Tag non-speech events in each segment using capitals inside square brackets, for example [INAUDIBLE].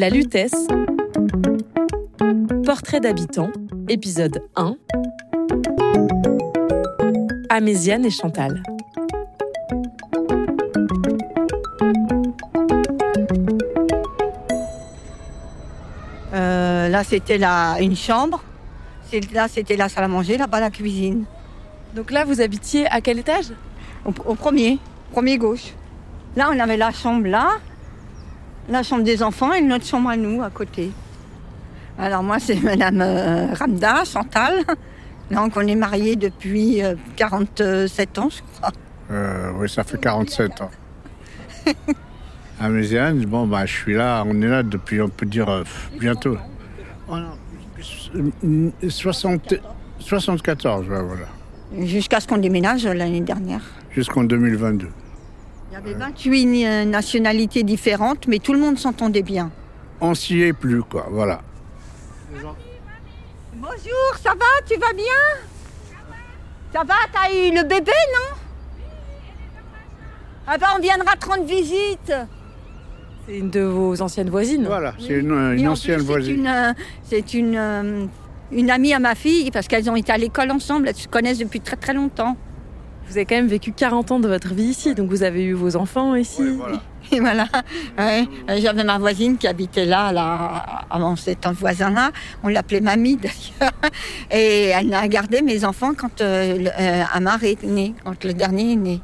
La Lutèce, Portrait d'habitant, épisode 1. Améziane et Chantal. Euh, là, c'était une chambre. Là, c'était la salle à manger, là-bas, la cuisine. Donc là, vous habitiez à quel étage? Au, au premier, premier gauche. Là, on avait la chambre là, la chambre des enfants et notre chambre à nous, à côté. Alors moi, c'est Madame euh, Ramda, Chantal. Donc, on est mariés depuis euh, 47 ans, je crois. Euh, oui, ça fait 47 ans. À Méziane, bon, bah, je suis là, on est là depuis, on peut dire, euh, bientôt. Oh non, euh, 60 74, ouais, voilà. Jusqu'à ce qu'on déménage euh, l'année dernière. Jusqu'en 2022. Il y avait 28 euh, nationalités différentes, mais tout le monde s'entendait bien. On s'y est plus, quoi, voilà. Bonjour, ça va Tu vas bien? Ça va T'as eu le bébé, non? Ah ben, on viendra te rendre visite. C'est une de vos anciennes voisines. Voilà, c'est une, ancienne plus, voisine. C'est une, euh, c'est une, euh, une amie à ma fille, parce qu'elles ont été à l'école ensemble, elles se connaissent depuis très très longtemps. Vous avez quand même vécu 40 ans de votre vie ici, donc vous avez eu vos enfants ici. Ouais, voilà. [LAUGHS] Et voilà. Ouais. Euh, J'avais ma voisine qui habitait là, là avant cet voisin-là. On l'appelait Mamie d'ailleurs. Et elle a gardé mes enfants quand euh, euh, Amar est né, quand le dernier est né.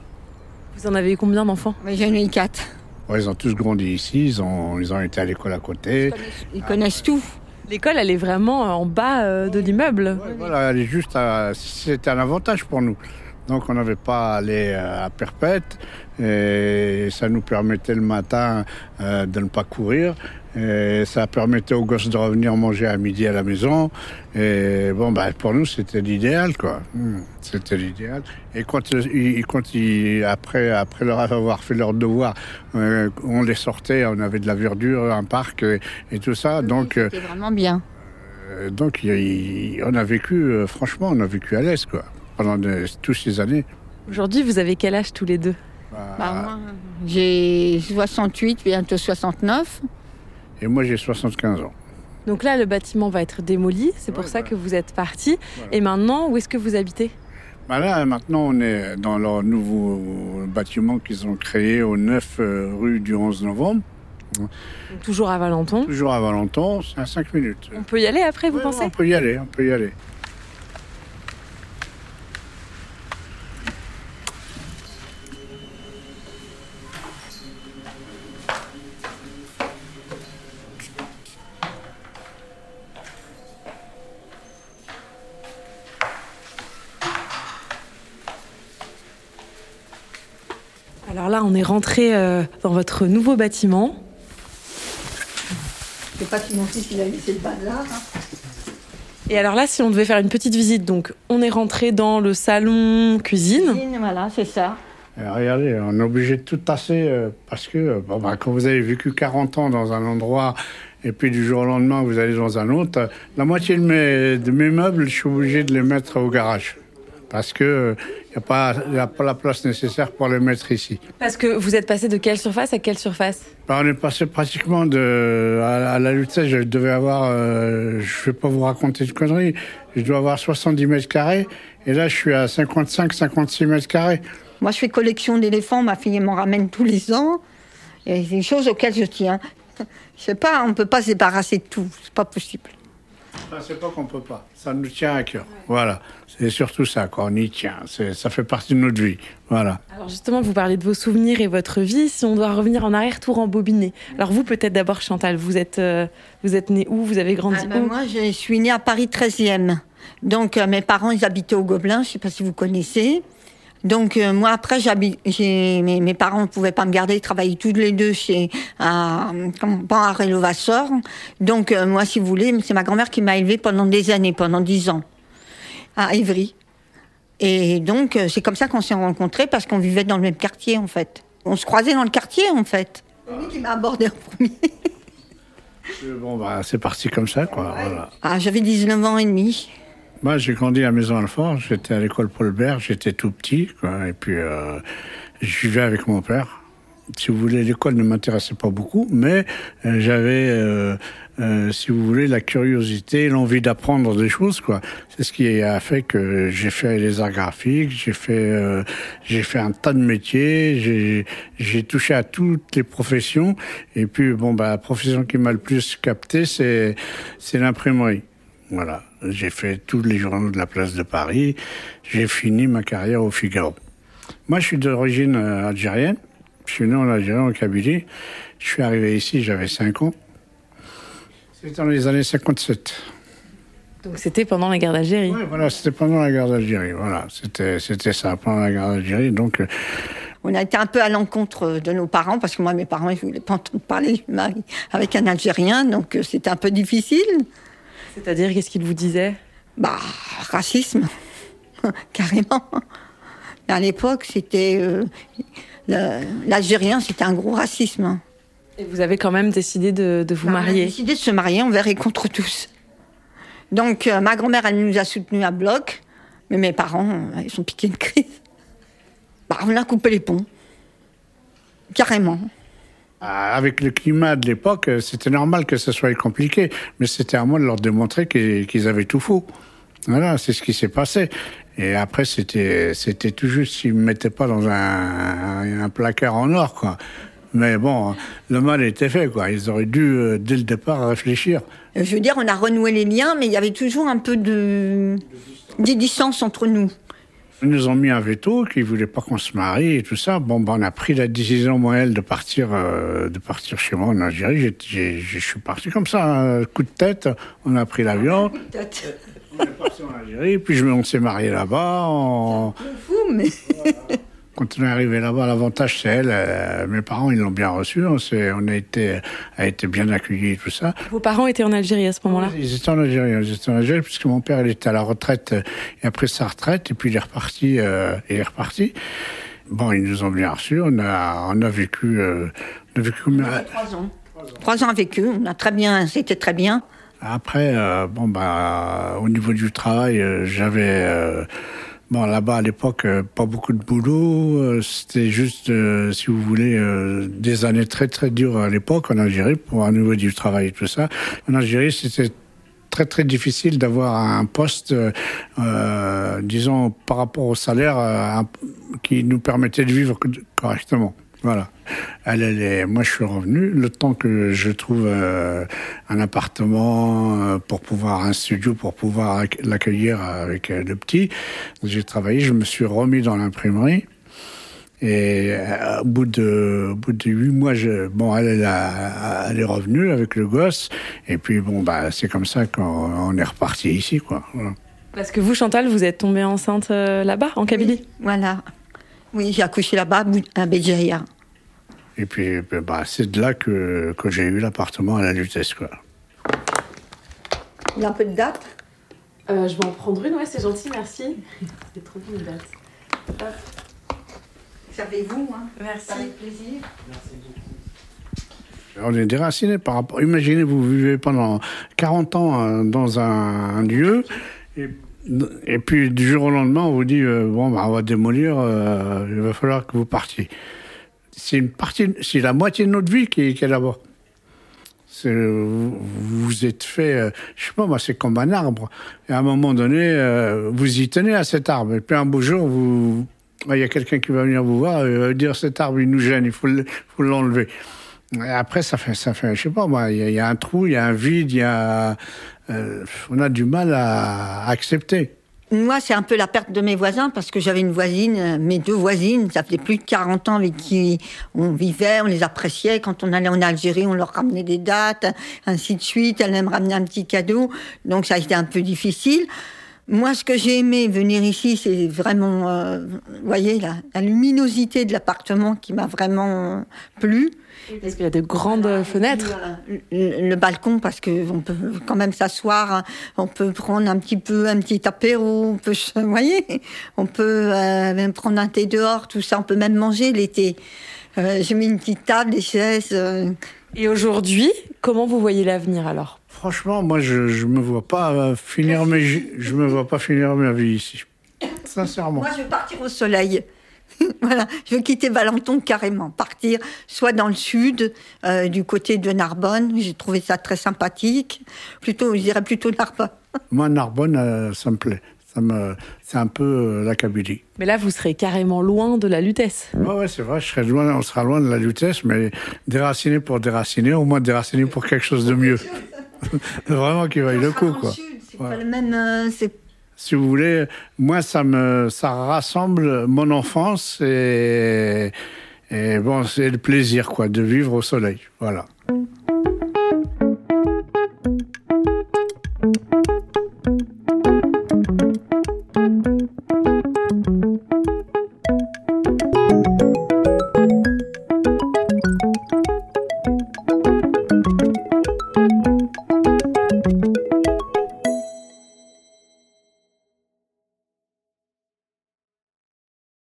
Vous en avez eu combien d'enfants? J'en ai eu quatre. Ouais, ils ont tous grandi ici, ils ont, ils ont été à l'école à côté. Ils connaissent tout. L'école, elle est vraiment en bas euh, de l'immeuble. Ouais, voilà, elle est juste à- C'était un avantage pour nous. Donc on n'avait pas à aller euh, à perpète et ça nous permettait le matin euh, de ne pas courir. Et ça permettait aux gosses de revenir manger à midi à la maison. Et bon, bah, pour nous, c'était l'idéal, quoi. Hmm, C'était l'idéal. Et quand, euh, ils- quand ils- après, après leur avoir fait leur devoir, on les sortait, on avait de la verdure, un parc et, et tout ça. Donc, C'était vraiment bien. donc, il- il- on a vécu, franchement, on a vécu à l'aise, quoi, pendant de- toutes ces années. Aujourd'hui, vous avez quel âge tous les deux? Bah, Bah, moi, j'ai 68, bientôt 69. Et moi, j'ai 75 ans. Donc là, le bâtiment va être démoli, c'est pour Ouais, ça que vous êtes parti. Voilà. Et maintenant, où est-ce que vous habitez? Bah là, maintenant, on est dans leur nouveau bâtiment qu'ils ont créé au 9 euh, rue du 11 novembre, Donc, Toujours à Valenton. toujours à Valenton, c'est à 5 minutes. On peut y aller après, vous Ouais, pensez? On peut y aller, on peut y aller. Alors là, on est rentré euh, dans votre nouveau bâtiment. Je sais pas si mon fils il a laissé le bazar. hein. Et alors là, si on devait faire une petite visite, donc on est rentré dans le salon cuisine. Cuisine, Voilà, c'est ça. Et regardez, on est obligé de tout tasser euh, parce que euh, bon, bah, quand vous avez vécu 40 ans dans un endroit et puis du jour au lendemain vous allez dans un autre, la moitié de mes, de mes meubles, je suis obligé de les mettre au garage parce que n'y a, pas- y a pas la place nécessaire pour les mettre ici. Parce que vous êtes passé de quelle surface à quelle surface? Bah, on est passé pratiquement de à, à la lutte, je devais avoir, euh, je vais pas vous raconter de conneries, je dois avoir 70 mètres carrés et là je suis à 55-56 mètres carrés. Moi, je fais collection d'éléphants. Ma fille m'en ramène tous les ans. Et c'est des choses auxquelles je tiens. [LAUGHS] Je sais pas, on peut pas se débarrasser de tout. C'est pas possible. Ça, c'est pas qu'on peut pas. Ça nous tient à cœur. Voilà. C'est surtout ça, quoi. On y tient. C'est- Ça fait partie de notre vie. Voilà. Alors justement, vous parlez de vos souvenirs et votre vie. Si on doit revenir en arrière, tout rembobiner. Alors vous, peut-être d'abord, Chantal, vous êtes, euh, vous êtes née où? Vous avez grandi Ah ben, où? moi, je suis née à Paris 13e. Donc, euh, mes parents, ils habitaient au Gobelin. Je sais pas si vous connaissez. Donc, euh, moi, après, j'habite, mes, mes parents ne pouvaient pas me garder. Ils travaillaient tous les deux chez, à, à Rélovassor. Donc, euh, moi, si vous voulez, c'est ma grand-mère qui m'a élevée pendant des années, pendant dix ans, à Évry. Et donc, euh, c'est comme ça qu'on s'est rencontrés parce qu'on vivait dans le même quartier, en fait. On se croisait dans le quartier, en fait. C'est lui qui m'a abordé en premier. [LAUGHS] Bon, bah, c'est parti comme ça, quoi. Voilà. Ah, j'avais 19 ans et demi. Moi, j'ai grandi à Maison-Alfort. J'étais à l'école Paul Bert. J'étais tout petit. Et puis, euh, je vivais avec mon père. si vous voulez, l'école ne m'intéressait pas beaucoup, mais euh, j'avais, euh, euh, si vous voulez, la curiosité, l'envie d'apprendre des choses. C'est ce qui a fait que j'ai fait les arts graphiques, j'ai fait, j'ai fait un tas de métiers, j'ai, touché à toutes les professions, et puis bon, bah, la profession qui m'a le plus capté, c'est l'imprimerie. Voilà. J'ai fait tous les journaux de la place de Paris. J'ai fini ma carrière au Figaro. Moi, je suis d'origine algérienne. Je suis né en Algérie, en Kabylie. Je suis arrivé ici, j'avais 5 ans. C'était dans les années 57. Donc c'était pendant la guerre d'Algérie Oui, voilà, c'était pendant la guerre d'Algérie. Voilà, c'était, c'était ça, pendant la guerre d'Algérie. Donc. Euh, on a été un peu à l'encontre de nos parents, parce que moi, mes parents, ils ne voulaient pas entendre parler avec un Algérien, donc euh, c'était un peu difficile. C'est-à-dire, qu'est-ce qu'ils vous disaient Bah, racisme, [LAUGHS] carrément. À l'époque, c'était. Euh, l'Algérien, c'était un gros racisme. Et vous avez quand même décidé de, vous marier On a décidé de se marier envers et contre tous. Donc, euh, ma grand-mère, elle nous a soutenus à bloc, mais mes parents, euh, ils sont piqués de crise. Bah, on a coupé les ponts. Carrément. Ah, avec le climat de l'époque, euh, c'était normal que ce soit compliqué, mais c'était à moi de leur démontrer qu'ils avaient tout faux. Voilà, c'est ce qui s'est passé. Et après, c'était, tout juste s'ils me mettaient pas dans un, placard en or. Mais bon, le mal était fait. Ils auraient dû, euh, dès le départ, réfléchir. Je veux dire, on a renoué les liens, mais il y avait toujours un peu de distance entre nous. Ils nous ont mis un veto, qu'ils voulaient pas qu'on se marie et tout ça. Bon, ben, on a pris la décision, moi, elle, de partir, euh, de partir chez moi en Algérie. Je suis parti comme ça, un coup de tête. On a pris l'avion. Coup de tête. On est parti en Algérie, puis on s'est marié là-bas. On... fou, mais. Quand on est arrivé là-bas, l'avantage c'est elle. Euh, mes parents, ils l'ont bien reçu. On, on a été, a été bien accueillis tout ça. Vos parents étaient en Algérie à ce moment-là? Ils étaient en Algérie. Ils étaient en Algérie puisque mon père, il était à la retraite. Euh, il a pris sa retraite et puis il est reparti. Euh, il est reparti. Bon, ils nous ont bien reçus. On a, on a vécu. Euh, on a vécu trois ans. Trois ans vécu. On a très bien. C'était très bien. Après, euh, bon, bah, au niveau du travail, euh, j'avais. Euh, bon, là-bas, à l'époque, pas beaucoup de boulot. C'était juste, si vous voulez, des années très, très dures à l'époque en Algérie pour un niveau du travail et tout ça. En Algérie, c'était très, très difficile d'avoir un poste, disons, par rapport au salaire, qui nous permettait de vivre correctement. Voilà. Elle, elle est, moi, je suis revenu. Le temps que je trouve euh, un appartement euh, pour pouvoir, un studio pour pouvoir l'accueillir avec euh, le petit, j'ai travaillé. Je me suis remis dans l'imprimerie. Et au bout de, au bout de huit mois, je, bon, elle, elle, elle, est revenue avec le gosse. Et puis, bon, bah, c'est comme ça qu'on est reparti ici, quoi. Parce que vous, Chantal, vous êtes tombée enceinte là-bas, en Kabylie? Voilà. Oui, j'ai accouché là-bas, à Béjaïa. Et puis, ben, bah, c'est de là que, que j'ai eu l'appartement à la Lutèce, quoi. Il y a un peu de date? Euh, Je vais en prendre une, ouais, c'est gentil, merci. [LAUGHS] c'est trop bien, une date. Servez-vous, hein Merci. Avec plaisir. Merci beaucoup. On est déraciné par rapport. Imaginez, vous vivez pendant 40 ans euh, dans un, lieu, et, et, puis du jour au lendemain, on vous dit euh, bon, bah, on va démolir, il va falloir que vous partiez c'est une partie, c'est la moitié de notre vie qui, est là-bas. Vous, vous êtes fait, euh, je sais pas moi, c'est comme un arbre. Et à un moment donné, euh, vous y tenez à cet arbre. Et puis un beau jour, il y a quelqu'un qui va venir vous voir et va dire cet arbre, il nous gêne, il faut l'enlever. Après, ça fait, ça fait, je sais pas moi, il y, a un trou, il y a un vide, il y a, euh, on a du mal à accepter. Moi, c'est un peu la perte de mes voisins parce que j'avais une voisine, euh, mes deux voisines, ça faisait plus de 40 ans avec qui on vivait, on les appréciait. Quand on allait en Algérie, on leur ramenait des dates, ainsi de suite. Elle me ramener un petit cadeau. Donc ça a été un peu difficile. Moi, ce que j'ai aimé venir ici, c'est vraiment, euh, vous voyez, la, la luminosité de l'appartement qui m'a vraiment plu. Parce qu'il y a de grandes fenêtres. Le, balcon, parce qu'on peut quand même s'asseoir, on peut prendre un petit peu un petit apéro, on peut, [LAUGHS] vous voyez, on peut euh, même prendre un thé dehors, tout ça, on peut même manger l'été. Euh, j'ai mis une petite table, des chaises. Euh. Et aujourd'hui, comment vous voyez l'avenir alors? Franchement, moi, je ne me vois pas finir mes, je me vois pas finir ma vie ici. Sincèrement. Moi, je vais partir au soleil. [LAUGHS] voilà, je veux quitter Valenton carrément, partir soit dans le sud, euh, du côté de Narbonne. J'ai trouvé ça très sympathique. Plutôt, je dirais plutôt Narbonne. [LAUGHS] Moi, Narbonne, euh, ça me plaît. Ça me, c'est un peu euh, la Kabylie. Mais là, vous serez carrément loin de la Lutèce. Ouais, ouais, c'est vrai. Je serai loin, on sera loin de la Lutèce, mais déraciné pour déraciner, au moins déraciné pour quelque chose de mieux. [LAUGHS] Vraiment qui vaille le coup, quoi. C'est pas le même. euh, si vous voulez, moi, ça me, ça rassemble mon enfance et, et bon, c'est le plaisir, quoi, de vivre au soleil. Voilà.